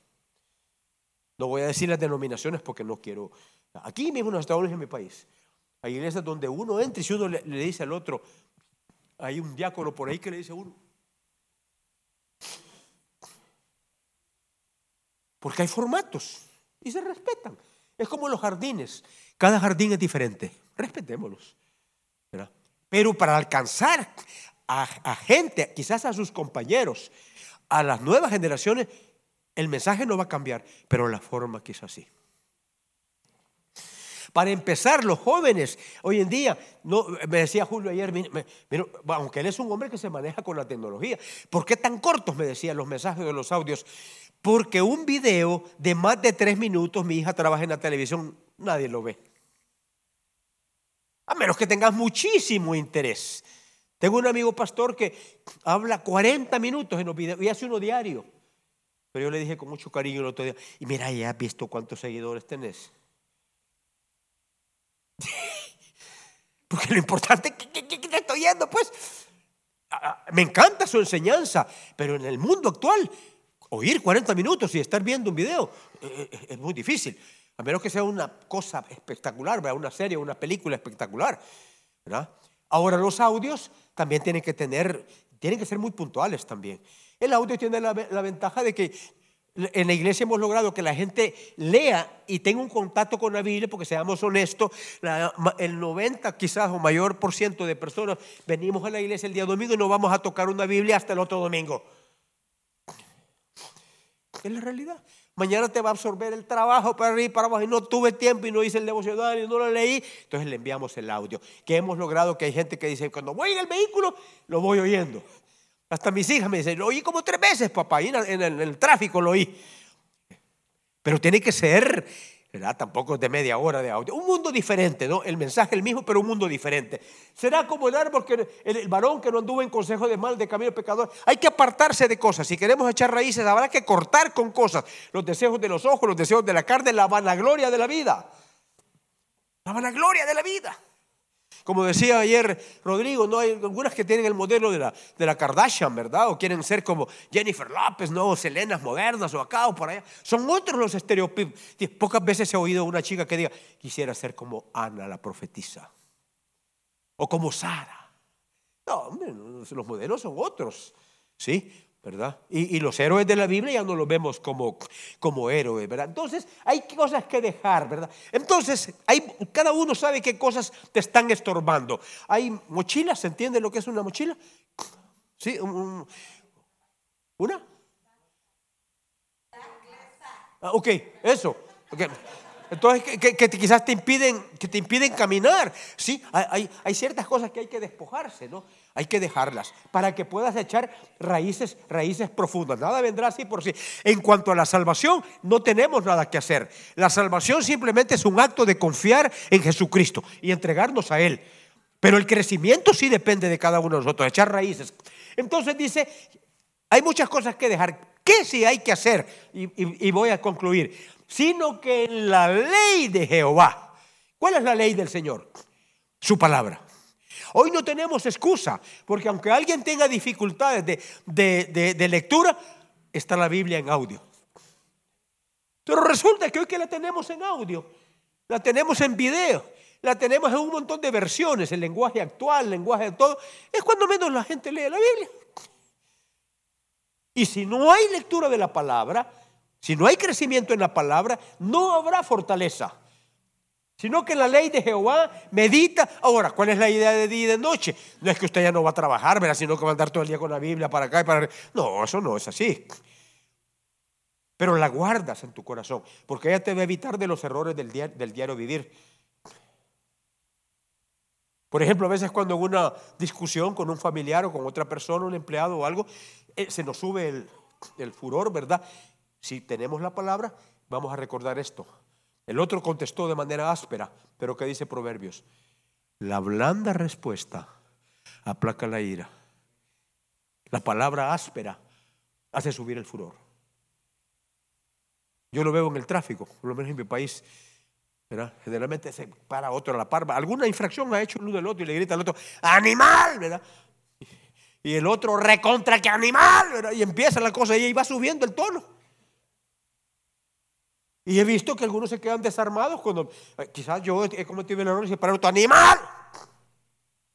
No voy a decir las denominaciones porque no quiero. Aquí mismo en Estados Unidos, en mi país, hay iglesias donde uno entra y si uno le, dice al otro, hay un diácono por ahí que le dice a uno. Porque hay formatos y se respetan. Es como los jardines. Cada jardín es diferente. Respetémoslos. Pero para alcanzar a gente, quizás a sus compañeros, a las nuevas generaciones, el mensaje no va a cambiar, pero la forma quizás sí. Para empezar, los jóvenes, hoy en día, me decía Julio ayer, aunque él es un hombre que se maneja con la tecnología, ¿por qué tan cortos? Me decían los mensajes de los audios. Porque un video de más de tres minutos, mi hija trabaja en la televisión, nadie lo ve. A menos que tengas muchísimo interés. Tengo un amigo pastor que habla 40 minutos en los videos y hace uno diario. Pero yo le dije con mucho cariño el otro día, y mira, ya has visto cuántos seguidores tenés. Porque lo importante es que, te estoy yendo, pues. Me encanta su enseñanza, pero en el mundo actual, oír 40 minutos y estar viendo un video eh, eh, es muy difícil. A menos que sea una cosa espectacular, una serie, una película espectacular. Ahora los audios también tienen que tener, tienen que ser muy puntuales también. El audio tiene la, ventaja de que en la iglesia hemos logrado que la gente lea y tenga un contacto con la Biblia, porque seamos honestos, el 90 quizás o mayor por ciento de personas venimos a la iglesia el día domingo y no vamos a tocar una Biblia hasta el otro domingo. Es la realidad. Mañana te va a absorber el trabajo para arriba y para abajo y no tuve tiempo y no hice el devocional y no lo leí. Entonces le enviamos el audio. Que hemos logrado que hay gente que dice, cuando voy en el vehículo, lo voy oyendo. Hasta mis hijas me dicen, lo oí como tres veces, papá, y en el, tráfico lo oí. Pero tiene que ser, ¿verdad? Tampoco de media hora de audio. Un mundo diferente, ¿no? El mensaje el mismo, pero un mundo diferente. Será como el árbol que el, varón que no anduvo en consejo de mal, de camino pecador. Hay que apartarse de cosas. Si queremos echar raíces, habrá que cortar con cosas. Los deseos de los ojos, los deseos de la carne, la vanagloria de la vida. La vanagloria de la vida. Como decía ayer Rodrigo, no hay algunas que tienen el modelo de la, de la Kardashian, ¿verdad? O quieren ser como Jennifer López, ¿no? O Selenas modernas o acá o por allá. Son otros los estereotipos. Pocas veces he oído una chica que diga, quisiera ser como Ana la profetisa. O como Sara. No, los modelos son otros. ¿Sí? ¿Verdad? Y, los héroes de la Biblia ya no los vemos como, como héroes, ¿verdad? Entonces hay cosas que dejar, ¿verdad? Entonces hay, cada uno sabe qué cosas te están estorbando. Hay mochilas, ¿se entiende lo que es una mochila? ¿Sí? ¿Una? Ah, ok, eso. Entonces, que, quizás te impiden, que te impiden caminar. Sí, hay, ciertas cosas que hay que despojarse, ¿no? Hay que dejarlas para que puedas echar raíces, raíces profundas. Nada vendrá así por sí. En cuanto a la salvación, no tenemos nada que hacer. La salvación simplemente es un acto de confiar en Jesucristo y entregarnos a Él. Pero el crecimiento sí depende de cada uno de nosotros, echar raíces. Entonces dice, hay muchas cosas que dejar. ¿Qué sí hay que hacer? y voy a concluir. Sino que en la ley de Jehová. ¿Cuál es la ley del Señor? Su palabra. Hoy no tenemos excusa, porque aunque alguien tenga dificultades de, lectura, está la Biblia en audio. Pero resulta que hoy que la tenemos en audio, la tenemos en video, la tenemos en un montón de versiones, el lenguaje actual, el lenguaje de todo, es cuando menos la gente lee la Biblia. Y si no hay lectura de la palabra, si no hay crecimiento en la palabra, no habrá fortaleza. sino que la ley de Jehová medita. Ahora, ¿cuál es la idea de día y de noche? No es que usted ya no va a trabajar, ¿verdad? sino que va a andar todo el día con la Biblia para acá y para... No, eso no es así. Pero la guardas en tu corazón, porque ella te va a evitar de los errores del del diario vivir. Por ejemplo, a veces cuando en una discusión con un familiar o con otra persona, un empleado o algo, eh, se nos sube el, el furor, ¿verdad? Si tenemos la palabra, vamos a recordar esto. El otro contestó de manera áspera, pero ¿qué dice Proverbios? La blanda respuesta aplaca la ira. La palabra áspera hace subir el furor. Yo lo veo en el tráfico, por lo menos en mi país. Generalmente se para otro a la par. Alguna infracción ha hecho uno del otro y le grita al otro, ¡animal! ¿verdad? Y el otro, recontra que animal, ¿verdad? Y empieza la cosa y va subiendo el tono. Y he visto que algunos se quedan desarmados cuando eh, quizás yo he cometido el error y se para otro, ¡animal!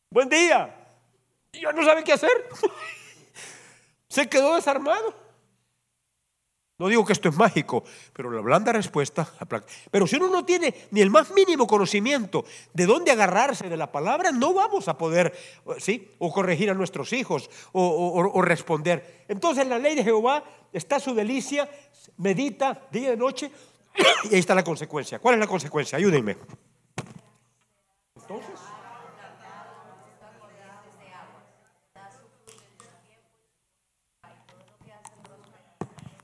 Buen día. Y ya no sabe qué hacer. se quedó desarmado. No digo que esto es mágico, pero la blanda respuesta. Pero si uno no tiene ni el más mínimo conocimiento de dónde agarrarse de la palabra, no vamos a poder, ¿sí? O corregir a nuestros hijos o, responder. Entonces la ley de Jehová está su delicia, medita día y noche, y ahí está la consecuencia. ¿Cuál es la consecuencia? Ayúdenme. Entonces.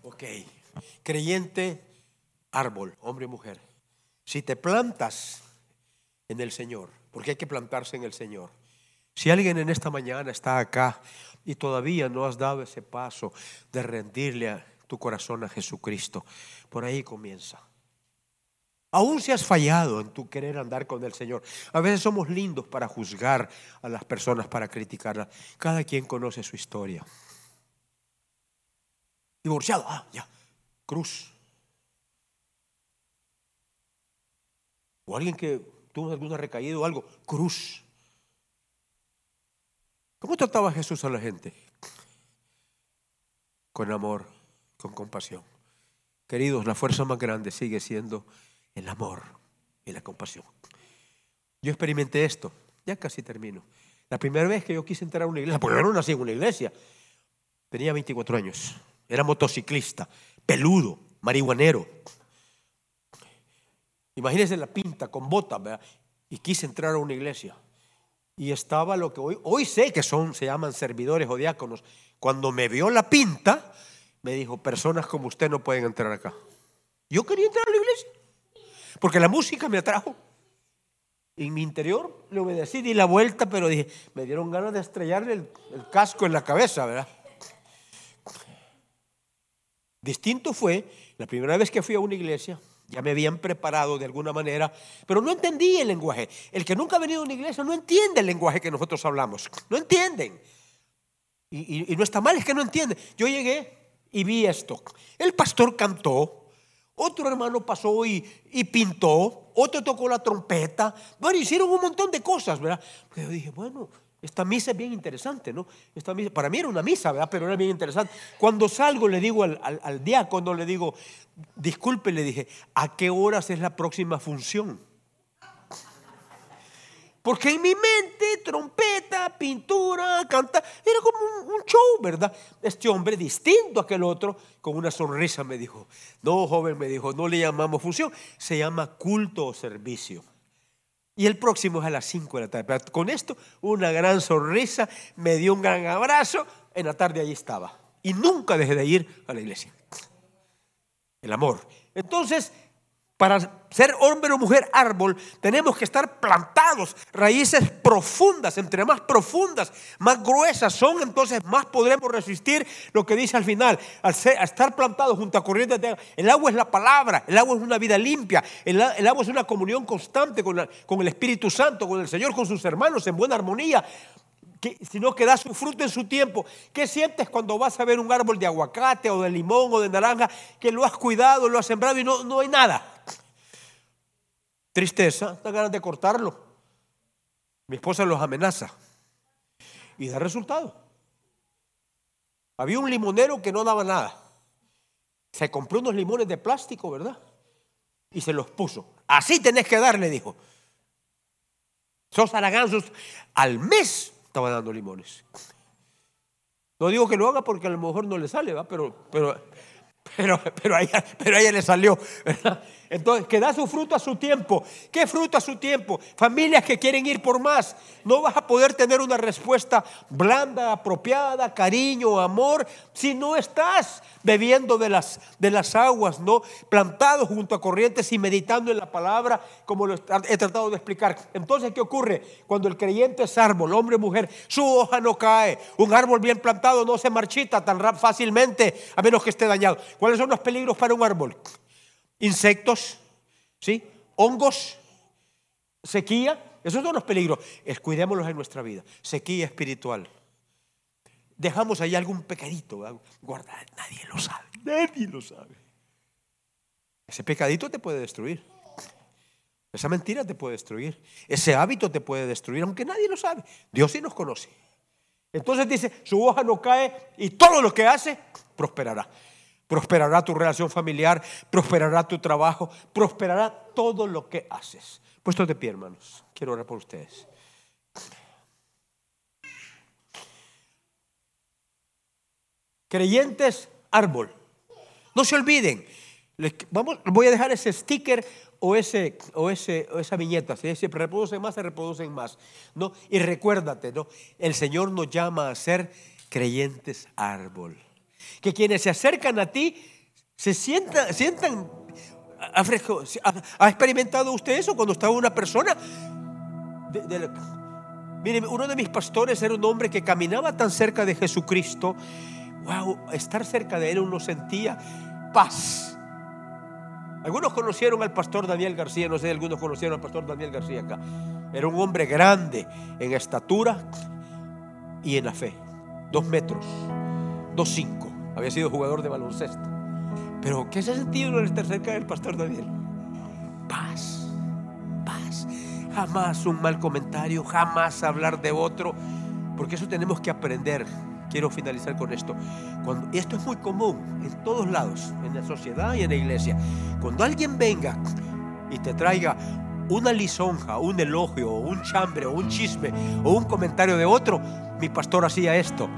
Ok, creyente, árbol, hombre y mujer. Si te plantas en el Señor, porque hay que plantarse en el Señor. Si alguien en esta mañana está acá y todavía no has dado ese paso de rendirle a tu corazón a Jesucristo, por ahí comienza. Aún si has fallado en tu querer andar con el Señor. A veces somos lindos para juzgar a las personas, para criticarlas. Cada quien conoce su historia divorciado, ah, ya, cruz. O alguien que tuvo alguna recaída o algo, cruz. ¿Cómo trataba Jesús a la gente? Con amor, con compasión. Queridos, la fuerza más grande sigue siendo el amor y la compasión. Yo experimenté esto, ya casi termino. La primera vez que yo quise entrar a una iglesia, porque yo no nací en una iglesia, tenía 24 años. Era motociclista, peludo, marihuanero. Imagínense la pinta con botas. Y quise entrar a una iglesia. Y estaba lo que hoy, hoy sé que son, se llaman servidores o diáconos. Cuando me vio la pinta, me dijo, personas como usted no pueden entrar acá. Yo quería entrar a la iglesia, porque la música me atrajo. En mi interior le obedecí, di la vuelta, pero dije, me dieron ganas de estrellarle el casco en la cabeza, ¿verdad? Distinto fue la primera vez que fui a una iglesia, ya me habían preparado de alguna manera, pero no entendí el lenguaje. El que nunca ha venido a una iglesia no entiende el lenguaje que nosotros hablamos. No entienden. Y, no está mal, es que no entienden. Yo llegué y vi esto. El pastor cantó, otro hermano pasó y, pintó, otro tocó la trompeta. Bueno, hicieron un montón de cosas, ¿verdad? Pero yo dije, bueno, esta misa es bien interesante, ¿no? Esta misa, para mí era una misa, ¿verdad? Pero era bien interesante. Cuando salgo le digo al, al, diácono, le digo, disculpe, le dije, ¿a qué horas es la próxima función? Porque en mi mente, trompeta, pintura, canta, era como un, show, ¿verdad? Este hombre distinto a aquel otro, con una sonrisa me dijo, no, joven, me dijo, no le llamamos función, se llama culto o servicio. Y el próximo es a las 5 de la tarde. con esto, una gran sonrisa, me dio un gran abrazo. En la tarde allí estaba. Y nunca dejé de ir a la iglesia. El amor. Entonces, para ser hombre o mujer árbol, tenemos que estar plantados, raíces profundas, entre más profundas, más gruesas son, entonces más podremos resistir lo que dice al final. Al, estar plantados junto a corrientes de agua, el agua es la palabra, el agua es una vida limpia, el, agua es una comunión constante con, el Espíritu Santo, con el Señor, con sus hermanos, en buena armonía sino que da su fruto en su tiempo. ¿Qué sientes cuando vas a ver un árbol de aguacate o de limón o de naranja que lo has cuidado, lo has sembrado y no, no hay nada? Tristeza, da ganas de cortarlo. Mi esposa los amenaza y da resultado. Había un limonero que no daba nada. Se compró unos limones de plástico, ¿verdad? Y se los puso. Así tenés que darle, dijo. Sos araganzos. Al mes estaba dando limones. No digo que lo haga porque a lo mejor no le sale, ¿va? Pero, pero, pero, pero, a ella, pero a ella le salió. ¿verdad? Entonces, que da su fruto a su tiempo. ¿Qué fruto a su tiempo? Familias que quieren ir por más. No vas a poder tener una respuesta blanda, apropiada, cariño, amor, si no estás bebiendo de las, de las aguas, ¿no? Plantado junto a corrientes y meditando en la palabra, como lo he tratado de explicar. Entonces, ¿qué ocurre? Cuando el creyente es árbol, hombre, mujer, su hoja no cae. Un árbol bien plantado no se marchita tan fácilmente, a menos que esté dañado. ¿Cuáles son los peligros para un árbol? Insectos, ¿sí? hongos, sequía. Esos son los peligros. Cuidémoslos en nuestra vida. Sequía espiritual. Dejamos ahí algún pecadito. Guarda, nadie lo sabe. Nadie lo sabe. Ese pecadito te puede destruir. Esa mentira te puede destruir. Ese hábito te puede destruir, aunque nadie lo sabe. Dios sí nos conoce. Entonces dice, su hoja no cae y todo lo que hace prosperará. Prosperará tu relación familiar, prosperará tu trabajo, prosperará todo lo que haces. Puesto de pie, hermanos. Quiero orar por ustedes. Creyentes, árbol. No se olviden. Vamos, voy a dejar ese sticker o, ese, o, ese, o esa viñeta. Si se reproducen más, se reproducen más. ¿no? Y recuérdate, ¿no? el Señor nos llama a ser creyentes árbol que quienes se acercan a ti se sientan, sientan ¿Ha experimentado usted eso cuando estaba una persona? mire, uno de mis pastores era un hombre que caminaba tan cerca de Jesucristo. Wow, estar cerca de él uno sentía paz. Algunos conocieron al pastor Daniel García, no sé, algunos conocieron al pastor Daniel García acá. Era un hombre grande en estatura y en la fe. Dos metros, dos cinco había sido jugador de baloncesto. Pero ¿qué se ha sentido en estar cerca del pastor Daniel? Paz, paz. Jamás un mal comentario, jamás hablar de otro, porque eso tenemos que aprender. Quiero finalizar con esto. Cuando, esto es muy común en todos lados, en la sociedad y en la iglesia. Cuando alguien venga y te traiga una lisonja, un elogio, un chambre, un chisme, o un comentario de otro, mi pastor hacía esto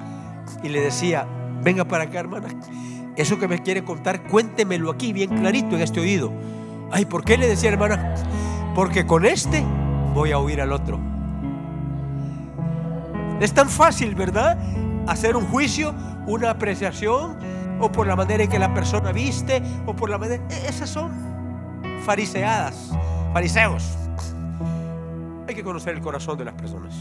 y le decía, Venga para acá, hermana. Eso que me quiere contar, cuéntemelo aquí bien clarito en este oído. Ay, ¿por qué le decía, hermana? Porque con este voy a oír al otro. Es tan fácil, ¿verdad? Hacer un juicio, una apreciación, o por la manera en que la persona viste, o por la manera... E-, esas son fariseadas, fariseos. Hay que conocer el corazón de las personas.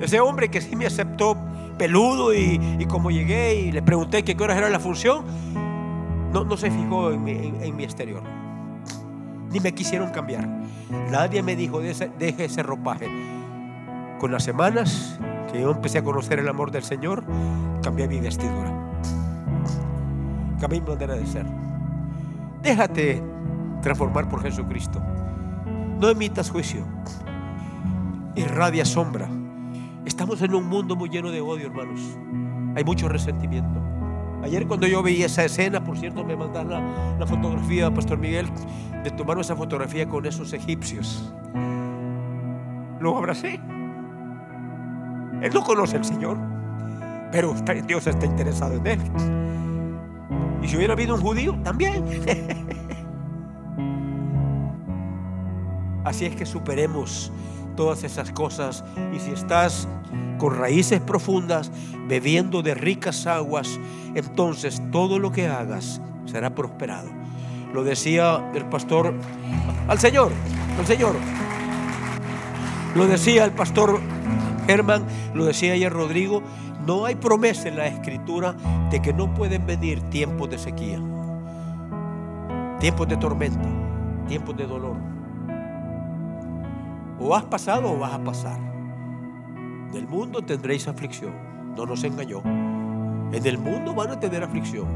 Ese hombre que sí me aceptó peludo y, como llegué y le pregunté qué horas era la función, no, no se fijó en mi, exterior. Ni me quisieron cambiar. Nadie me dijo, deje ese ropaje. Con las semanas que yo empecé a conocer el amor del Señor, cambié mi vestidura. Cambié mi manera de ser. Déjate transformar por Jesucristo. No emitas juicio. Irradia sombra. Estamos en un mundo muy lleno de odio, hermanos. Hay mucho resentimiento. Ayer cuando yo veía esa escena, por cierto, me mandaron la, fotografía, Pastor Miguel, de tomar esa fotografía con esos egipcios. Lo abracé. Él no conoce al Señor, pero Dios está interesado en él. Y si hubiera habido un judío, también. Así es que superemos todas esas cosas. Y si estás con raíces profundas, bebiendo de ricas aguas, entonces todo lo que hagas será prosperado. Lo decía el pastor al Señor, al Señor. Lo decía el pastor Germán, lo decía ayer Rodrigo, no hay promesa en la escritura de que no pueden venir tiempos de sequía, tiempos de tormenta, tiempos de dolor. O has pasado o vas a pasar. Del mundo tendréis aflicción. No nos engañó. En el mundo van a tener aflicción.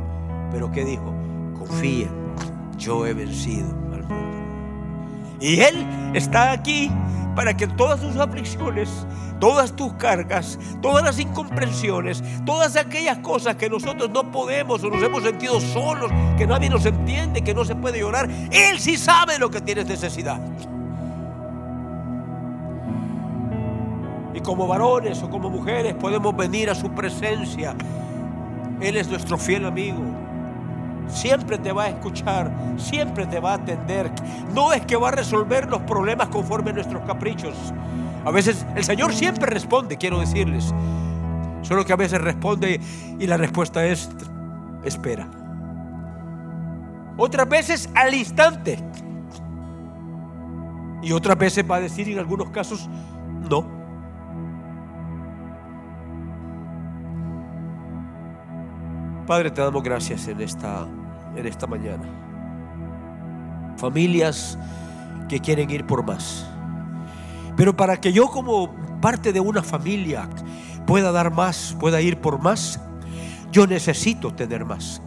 Pero ¿qué dijo? Confía, yo he vencido al mundo. Y Él está aquí para que todas tus aflicciones, todas tus cargas, todas las incomprensiones, todas aquellas cosas que nosotros no podemos o nos hemos sentido solos, que nadie nos entiende, que no se puede llorar, Él sí sabe lo que tienes necesidad. Y como varones o como mujeres podemos venir a su presencia. Él es nuestro fiel amigo. Siempre te va a escuchar, siempre te va a atender. No es que va a resolver los problemas conforme a nuestros caprichos. A veces el Señor siempre responde, quiero decirles. Solo que a veces responde y la respuesta es espera. Otras veces al instante. Y otras veces va a decir en algunos casos no. Padre, te damos gracias en esta, en esta mañana. Familias que quieren ir por más. Pero para que yo como parte de una familia pueda dar más, pueda ir por más, yo necesito tener más.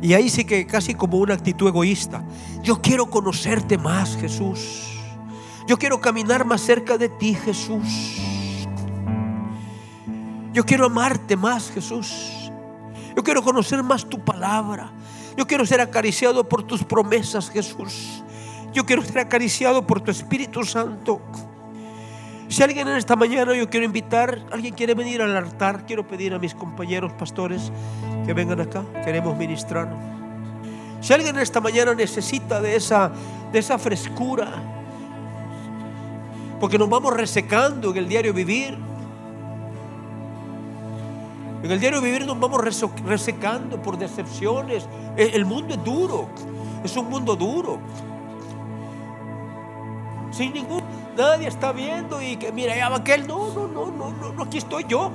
Y ahí sí que casi como una actitud egoísta. Yo quiero conocerte más, Jesús. Yo quiero caminar más cerca de ti, Jesús. Yo quiero amarte más, Jesús. Yo quiero conocer más tu palabra. Yo quiero ser acariciado por tus promesas, Jesús. Yo quiero ser acariciado por tu Espíritu Santo. Si alguien en esta mañana yo quiero invitar, alguien quiere venir al altar, quiero pedir a mis compañeros pastores que vengan acá, queremos ministrar. Si alguien en esta mañana necesita de esa, de esa frescura, porque nos vamos resecando en el diario vivir, en el diario vivir nos vamos resecando por decepciones. E, el mundo es duro, es un mundo duro. Sin ningún, nadie está viendo y que mira, ya aquel, no, no, no, no, no, aquí estoy yo.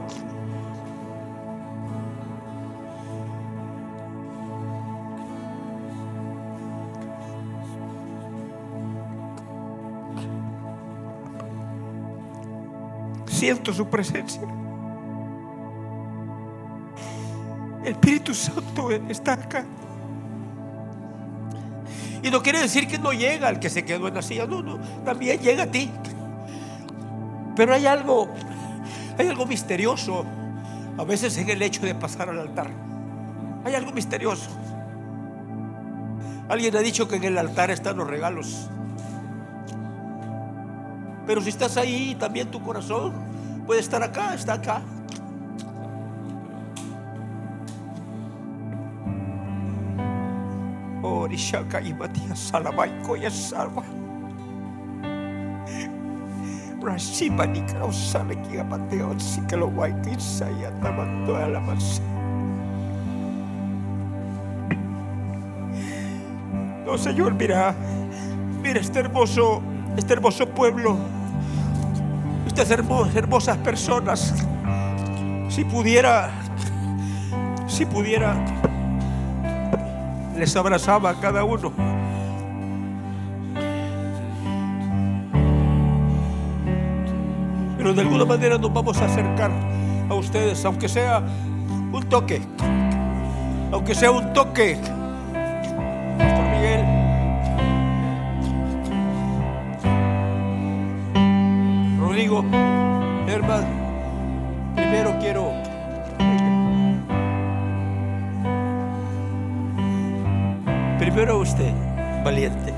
Siento su presencia. El Espíritu Santo está acá. Y no quiere decir que no llega al que se quedó en la silla, no, no, también llega a ti. Pero hay algo, hay algo misterioso, a veces en el hecho de pasar al altar. Hay algo misterioso. Alguien ha dicho que en el altar están los regalos. Pero si estás ahí, también tu corazón puede estar acá, está acá. Salva. Rashiba ni Krausale que apateo si guay que saya tamando a la masa. No, Señor, mira, mira este hermoso, este hermoso pueblo, estas hermosas personas. Si pudiera, si pudiera les abrazaba a cada uno. Pero de alguna manera nos vamos a acercar a ustedes, aunque sea un toque, aunque sea un toque. Pastor Miguel. Rodrigo, hermano, primero quiero Primero usted, valiente.